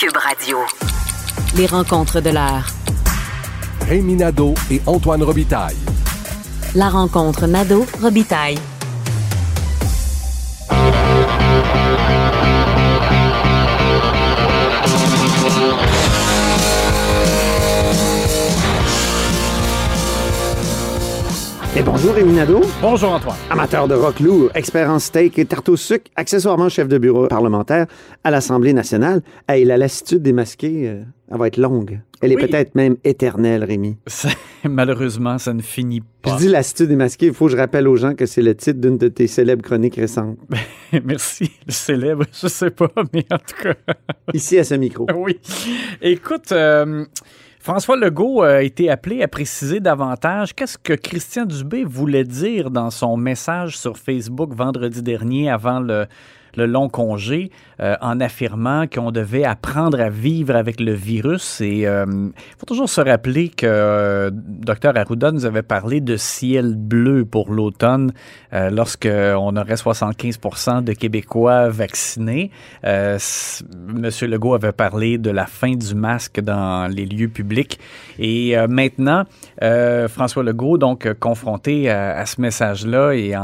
Cube Radio. Les rencontres de l'heure. Rémi Nadeau et Antoine Robitaille. La rencontre Nadeau-Robitaille. Et bonjour Rémi Nadeau, Bonjour Antoine. amateur de rock loup, expert en steak et tarte au sucre, accessoirement chef de bureau parlementaire à l'Assemblée nationale. Hey, la lassitude des masqués, euh, elle va être longue. Elle Oui. est peut-être même éternelle, Rémi. Malheureusement, ça ne finit Je pas. dis lassitude des masqués, il faut que je rappelle aux gens que c'est le titre d'une de tes célèbres chroniques récentes. Merci. Le célèbre, je sais pas, mais en tout cas, Ici à ce micro. oui. Écoute, euh, François Legault a été appelé à préciser davantage qu'est-ce que Christian Dubé voulait dire dans son message sur Facebook vendredi dernier avant le, le long congé, euh, en affirmant qu'on devait apprendre à vivre avec le virus. Et il faut toujours se rappeler que euh, Dr Arruda nous avait parlé de ciel bleu pour l'automne euh, lorsqu'on aurait 75 de Québécois vaccinés. Euh, Monsieur Legault avait parlé de la fin du masque dans les lieux publics. Et euh, maintenant, euh, François Legault, donc euh, confronté à, à ce message-là et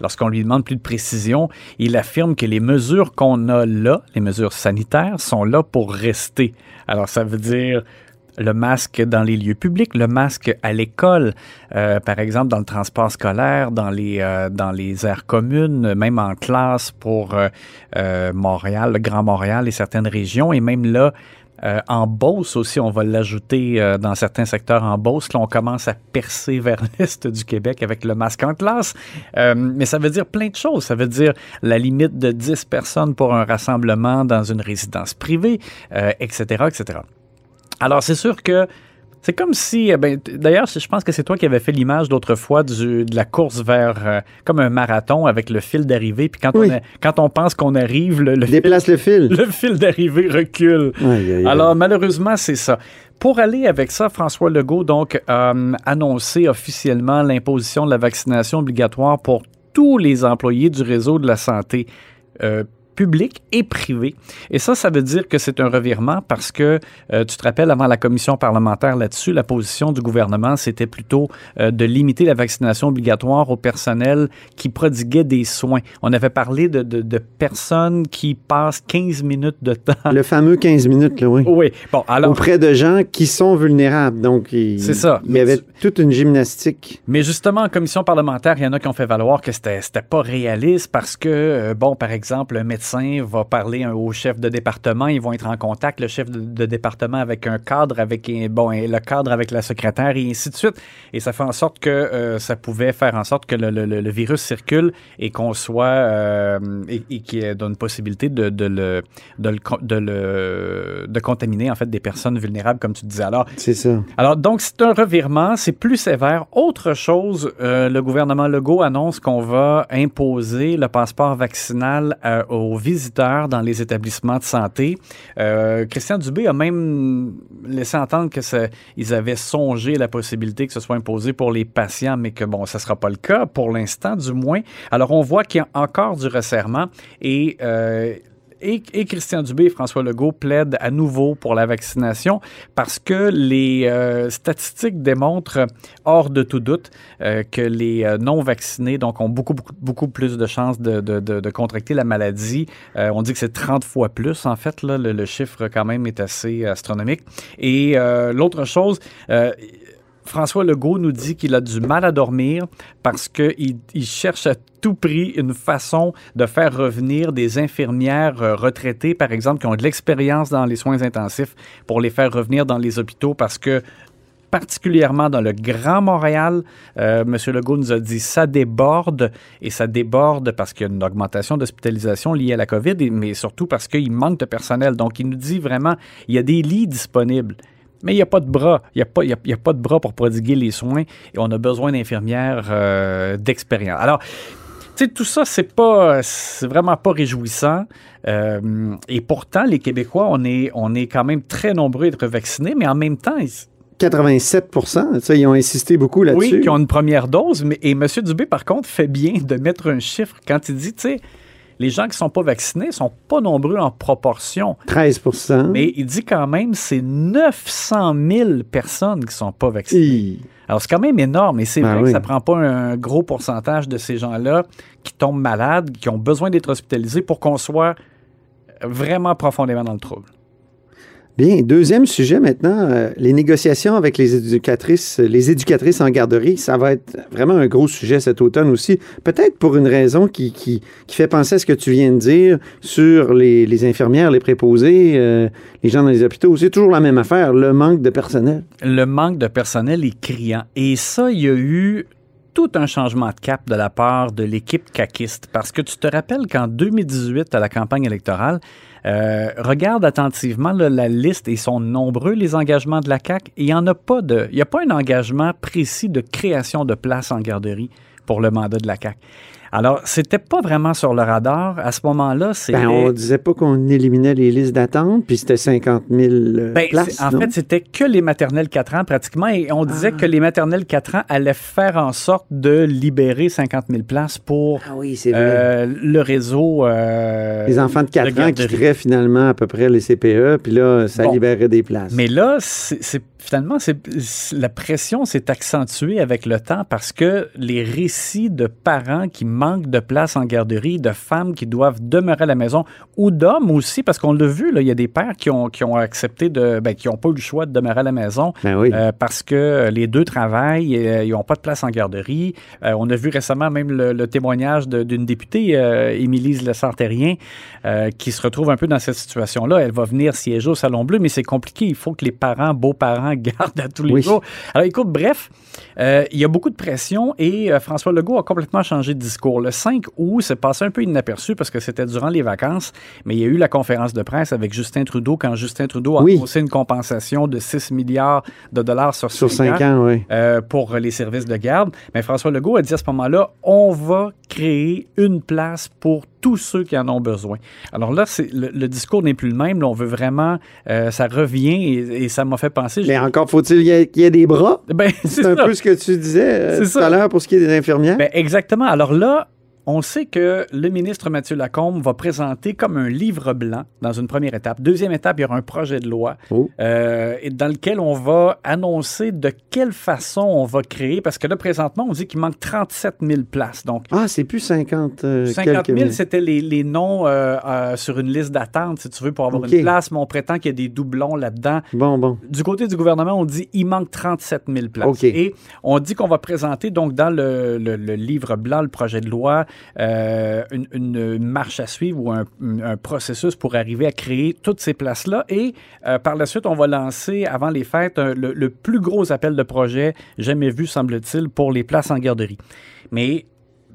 lorsqu'on lui demande plus de précision, il affirme que les mesures qu'on a là, les mesures sanitaires, sont là pour rester. Alors, ça veut dire le masque dans les lieux publics, le masque à l'école, euh, par exemple dans le transport scolaire, dans les, euh, aires communes, même en classe pour euh, Montréal, le Grand Montréal et certaines régions, et même là, euh, en Beauce aussi, on va l'ajouter euh, dans certains secteurs en Beauce. Là, on commence à percer vers l'est du Québec avec le masque en classe. Euh, mais ça veut dire plein de choses. Ça veut dire la limite de 10 personnes pour un rassemblement dans une résidence privée, euh, etc., etc. Alors, c'est sûr que c'est comme si, eh ben, d'ailleurs, je pense que c'est toi qui avais fait l'image d'autre fois du- de la course vers euh, comme un marathon avec le fil d'arrivée. Puis quand, Oui. on a- quand on pense qu'on arrive, le, le fil, Déplace le fil. le fil d'arrivée recule. Aïe, aïe, aïe. Alors, malheureusement, c'est ça. Pour aller avec ça, François Legault, donc, a annoncé officiellement l'imposition de la vaccination obligatoire pour tous les employés du réseau de la santé euh, public et privé. Et ça, ça veut dire que c'est un revirement parce que, euh, tu te rappelles, avant la commission parlementaire là-dessus, la position du gouvernement, c'était plutôt euh, de limiter la vaccination obligatoire au personnel qui prodiguait des soins. On avait parlé de, de- de personnes qui passent 15 minutes de temps. Le fameux 15 minutes, là, oui. Oui, bon, alors... Auprès de gens qui sont vulnérables. Donc, il, C'est ça. il y avait toute une gymnastique. Mais justement, en commission parlementaire, il y en a qui ont fait valoir que c'était c'était pas réaliste parce que, euh, bon, par exemple, un médecin va parler au chef de département, ils vont être en contact, le chef de, de département avec un cadre, avec un- bon, et le cadre avec la secrétaire et ainsi de suite. Et ça fait en sorte que euh, ça pouvait faire en sorte que le, le- le- le virus circule et qu'on soit euh, et, et qu'il y ait une possibilité de, de le, de, le, de le de contaminer en fait des personnes vulnérables, comme tu disais. Alors, C'est ça. alors, donc, c'est un revirement, c'est plus sévère. Autre chose, euh, le gouvernement Legault annonce qu'on va imposer le passeport vaccinal aux visiteurs dans les établissements de santé. Euh, Christian Dubé a même laissé entendre que ils avaient songé la possibilité que ce soit imposé pour les patients, mais que bon, ça sera pas le cas pour l'instant, du moins. Alors, on voit qu'il y a encore du resserrement et euh, et, Christian Dubé et François Legault plaident à nouveau pour la vaccination parce que les euh, statistiques démontrent, hors de tout doute, euh, que les euh, non-vaccinés donc, ont beaucoup, beaucoup, beaucoup plus de chances de, contracter la maladie. On dit que c'est 30 fois plus, en fait. Le, le chiffre, quand même, est assez astronomique. Et l'autre chose... François Legault nous dit qu'il a du mal à dormir parce qu'il il cherche à tout prix une façon de faire revenir des infirmières euh, retraitées, par exemple, qui ont de l'expérience dans les soins intensifs, pour les faire revenir dans les hôpitaux parce que particulièrement dans le Grand Montréal. Euh, M. Legault nous a dit ça déborde et ça déborde parce qu'il y a une augmentation d'hospitalisation liée à la COVID, mais surtout parce qu'il manque de personnel. Donc, il nous dit vraiment, il y a des lits disponibles. Mais il n'y a pas de bras. Il n'y a, pas- y a- il y a pas de bras pour prodiguer les soins et on a besoin d'infirmières euh, d'expérience. Alors, tu sais, tout ça, c'est pas, c'est vraiment pas réjouissant. Euh, et pourtant, les Québécois, on est, on est quand même très nombreux à être vaccinés, mais en même temps, ils, 87% ça, ils ont insisté beaucoup là-dessus. oui, qui ont une première dose. Mais, et M. Dubé, par contre, fait bien de mettre un chiffre quand il dit, tu sais, les gens qui sont pas vaccinés sont pas nombreux en proportion. 13% Mais il dit quand même c'est 900 000 personnes qui sont pas vaccinées. Alors, c'est quand même énorme. Et c'est Ben vrai oui. que ça prend pas un gros pourcentage de ces gens-là qui tombent malades, qui ont besoin d'être hospitalisés pour qu'on soit vraiment profondément dans le trouble. Bien, deuxième sujet maintenant, euh, les négociations avec les éducatrices, les éducatrices en garderie, ça va être vraiment un gros sujet cet automne aussi. Peut-être pour une raison qui, qui, fait penser à ce que tu viens de dire sur les, les infirmières, les préposés, euh, les gens dans les hôpitaux. C'est toujours la même affaire, le manque de personnel. Le manque de personnel est criant. Et ça, il y a eu tout un changement de cap de la part de l'équipe caquiste. Parce que tu te rappelles qu'en 2018, à la campagne électorale, euh, regarde attentivement la liste et sont nombreux les engagements de la CAC. Il n'y en a pas de, il n'y a pas un engagement précis de création de places en garderie pour le mandat de la CAC. Alors, c'était pas vraiment sur le radar. À ce moment-là, c'est. Ben, on disait pas qu'on éliminait les listes d'attente, puis c'était 50 000 euh, Ben, places, en non? fait, c'était que les maternelles 4 ans pratiquement et on disait que les maternelles 4 ans allaient faire en sorte de libérer 50 000 places pour Ah oui, euh, le réseau. euh, les enfants de 4 de ans quitteraient finalement à peu près les CPE, puis là, ça Bon. libérait des places. Mais là, c'est finalement, c'est- la pression s'est accentuée avec le temps parce que les récits de parents qui manquent de place en garderie, de femmes qui doivent demeurer à la maison, ou d'hommes aussi, parce qu'on l'a vu, là, il y a des pères qui ont, qui ont accepté de, ben, qui n'ont pas eu le choix de demeurer à la maison Ben oui. euh, parce que les deux travaillent, et, euh, ils n'ont pas de place en garderie. Euh, on a vu récemment même le, le témoignage d'une députée, Émilise Lessartérien, euh, qui se retrouve un peu dans cette situation-là. Elle va venir siéger au Salon Bleu, mais c'est compliqué. Il faut que les parents, beaux-parents, gardent à tous les Oui. jours. Alors écoute, bref, il y a beaucoup de pression et François Legault a complètement changé de discours. Le 5 août, c'est passé un peu inaperçu parce que c'était durant les vacances, mais il y a eu la conférence de presse avec Justin Trudeau quand Justin Trudeau a Oui. annoncé une compensation de 6 milliards de dollars sur, Sur cinq 5 ans, oui. euh, pour les services de garde. Mais François Legault a dit à ce moment-là, on va créer une place pour tous ceux qui en ont besoin. Alors là, c'est le, le discours n'est plus le même. Là, on veut vraiment, euh, ça revient et, et ça m'a fait penser. Mais encore faut-il qu'il y, ait- des bras? Ben, C'est un peu ce que tu disais euh, C'est tout ça. à l'heure pour ce qui est des infirmières. Ben, exactement. Alors là, on sait que le ministre Mathieu Lacombe va présenter comme un livre blanc dans une première étape. Deuxième étape, il y aura un projet de loi Oh. euh, dans lequel on va annoncer de quelle façon on va créer, parce que là, présentement, on dit qu'il manque 37 000 places. Donc, ah, c'est plus 50 euh, 50 quelques 000, mille. c'était les, les noms euh, euh, sur une liste d'attente, si tu veux, pour avoir une place, mais on prétend qu'il y a des doublons là-dedans. Bon, bon. Du côté du gouvernement, on dit il manque 37 000 places. OK. Et on dit qu'on va présenter donc dans le, le- le livre blanc, le projet de loi, euh, une, marche à suivre ou un, processus pour arriver à créer toutes ces places-là. Et euh, par la suite, on va lancer avant les fêtes le plus gros appel de projet jamais vu, semble-t-il, pour les places en garderie. Mais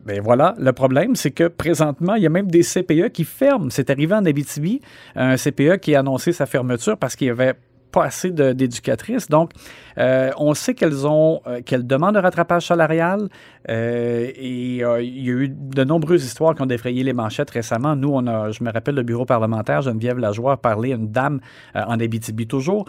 ben voilà, le problème, c'est que présentement, il y a même des CPE qui ferment. C'est arrivé en Abitibi, un CPE qui a annoncé sa fermeture parce qu'il y avait pas assez d'éducatrices. Donc, euh, on sait qu'elles ont, euh, qu'elles demandent un rattrapage salarial euh, et il y a eu de nombreuses histoires qui ont défrayé les manchettes récemment. Nous, on a, je me rappelle le bureau parlementaire, Geneviève Lajoie a parlé à une dame en Abitibi toujours,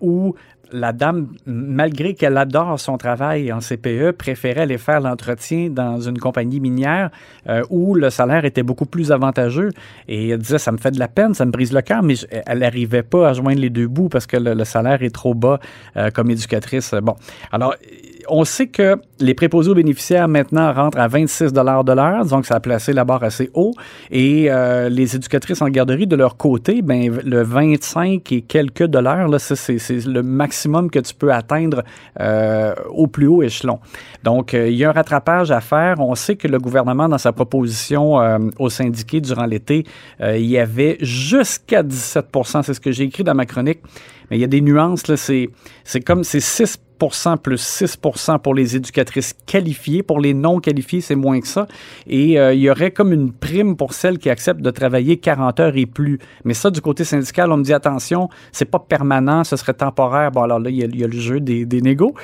où la dame, malgré qu'elle adore son travail en CPE, préférait aller faire l'entretien dans une compagnie minière euh, où le salaire était beaucoup plus avantageux. Et elle disait, ça me fait de la peine, ça me brise le cœur, mais je- elle n'arrivait pas à joindre les deux bouts parce que le, salaire est trop bas euh, comme éducatrice. Bon, alors, on sait que les préposés aux bénéficiaires maintenant rentrent à 26 de l'heure, donc ça a placé la barre assez haut. Et euh, les éducatrices en garderie, de leur côté, ben, le 25 et quelques dollars, là, c'est, le maximum que tu peux atteindre euh, au plus haut échelon. Donc, euh, il y a un rattrapage à faire. On sait que le gouvernement, dans sa proposition aux syndiqués durant l'été, il y avait jusqu'à 17% c'est ce que j'ai écrit dans ma chronique. Mais il y a des nuances, là. C'est, c'est comme c'est 6% plus 6 pour les éducatrices qualifiées. Pour les non qualifiées, c'est moins que ça. Et euh, il y aurait comme une prime pour celles qui acceptent de travailler 40 heures et plus. Mais ça, du côté syndical, on me dit attention, c'est pas permanent, ce serait temporaire. Bon, alors là, il y a, le jeu des, négos.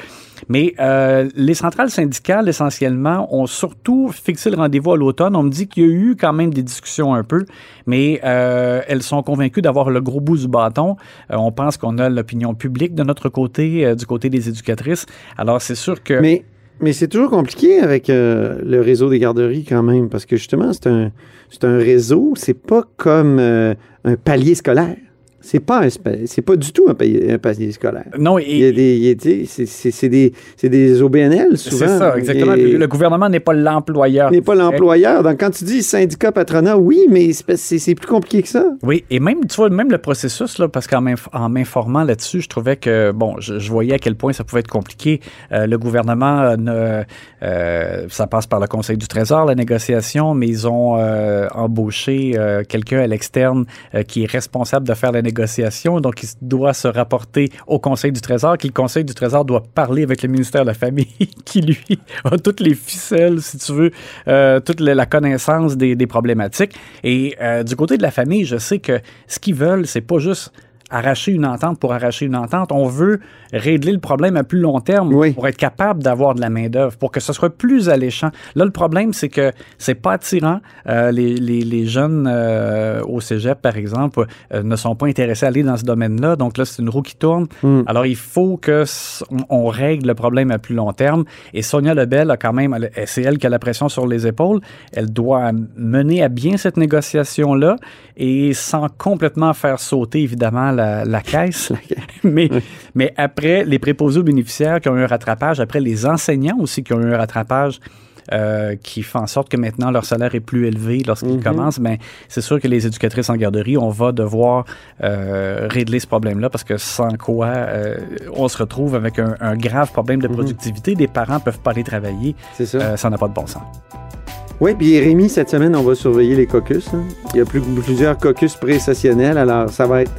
Mais euh, les centrales syndicales, essentiellement, ont surtout fixé le rendez-vous à l'automne. On me dit qu'il y a eu quand même des discussions un peu, mais euh, elles sont convaincues d'avoir le gros bout du bâton. On pense qu'on l'opinion publique de notre côté, euh, du côté des éducatrices. Alors, c'est sûr que... Mais Mais c'est toujours compliqué avec euh, le réseau des garderies quand même, parce que justement, c'est un, un réseau, c'est pas comme euh, un palier scolaire. C'est pas, c'est pas du tout un palier, un palier scolaire. Non, Il y a et, des, il y a des- c'est, c'est- des, c'est des OBNL souvent. c'est ça, exactement. Et- Le gouvernement n'est pas l'employeur. n'est pas l'employeur. Donc, quand tu dis syndicat patronat, oui, mais c'est, plus compliqué que ça. Oui, et même, tu vois, même le processus, là, parce qu'en m'inf- en m'informant là-dessus, je trouvais que, bon, je, je voyais à quel point ça pouvait être compliqué. Euh, le gouvernement, euh, ne, euh, ça passe par le Conseil du Trésor, la négociation, mais ils ont euh, embauché quelqu'un à l'externe qui est responsable de faire la négociation, donc il doit se rapporter au Conseil du Trésor, qui le Conseil du Trésor doit parler avec le ministère de la Famille, qui lui a toutes les ficelles, si tu veux, euh, toute la connaissance des, des problématiques. Et euh, du côté de la famille, je sais que ce qu'ils veulent, c'est pas juste arracher une entente pour arracher une entente. On veut régler le problème à plus long terme Oui. pour être capable d'avoir de la main-d'œuvre, pour que ce soit plus alléchant. Là, le problème, c'est que c'est pas attirant. Euh, les, les, les jeunes euh, au cégep, par exemple, euh, ne sont pas intéressés à aller dans ce domaine-là. Donc là, c'est une roue qui tourne. Mm. Alors, il faut que on, règle le problème à plus long terme. Et Sonia Lebel a quand même, c'est elle qui a la pression sur les épaules. Elle doit mener à bien cette négociation-là et sans complètement faire sauter, évidemment, la, la caisse. mais, mais après, les préposés aux bénéficiaires qui ont eu un rattrapage, après les enseignants aussi qui ont eu un rattrapage, euh, qui fait en sorte que maintenant leur salaire est plus élevé lorsqu'ils Mhm. commencent, mais c'est sûr que les éducatrices en garderie, on va devoir euh, régler ce problème-là parce que sans quoi euh, on se retrouve avec un, un grave problème de Mhm. productivité. Des parents peuvent pas aller travailler, C'est ça. Euh, ça n'a pas de bon sens. Oui, puis Rémi, cette semaine, on va surveiller les caucus. hein. Il y a plus, plusieurs caucus pré-sessionnels, alors ça va être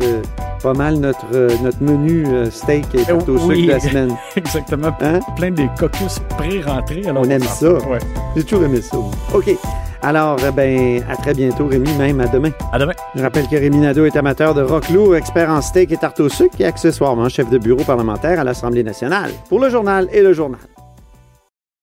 pas mal notre, euh, notre menu euh, steak et tarte au sucre oui. de la semaine. Exactement. Hein? Plein des caucus pré-rentrés. On aime ça. Ouais. J'ai toujours aimé ça. OK. Alors, euh, ben, à très bientôt, Rémi, même à demain. À demain. Je rappelle que Rémi Nadeau est amateur de rock lourd, expert en steak et tarte au sucre et accessoirement chef de bureau parlementaire à l'Assemblée nationale. Pour le journal et le journal.